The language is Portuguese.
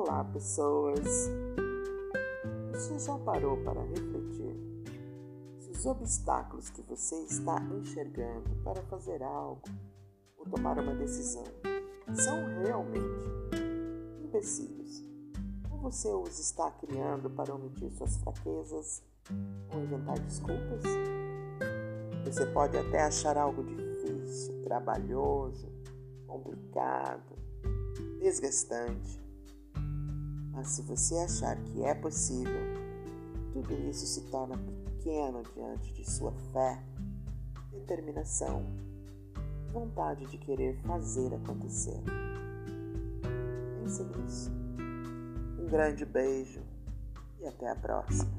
Olá, pessoas! Você já parou para refletir se os obstáculos que você está enxergando para fazer algo ou tomar uma decisão são realmente empecilhos? Ou você os está criando para omitir suas fraquezas ou inventar desculpas? Você pode até achar algo difícil, trabalhoso, complicado, desgastante. Mas se você achar que é possível, tudo isso se torna pequeno diante de sua fé, determinação, vontade de querer fazer acontecer. Pense nisso. Um grande beijo e até a próxima.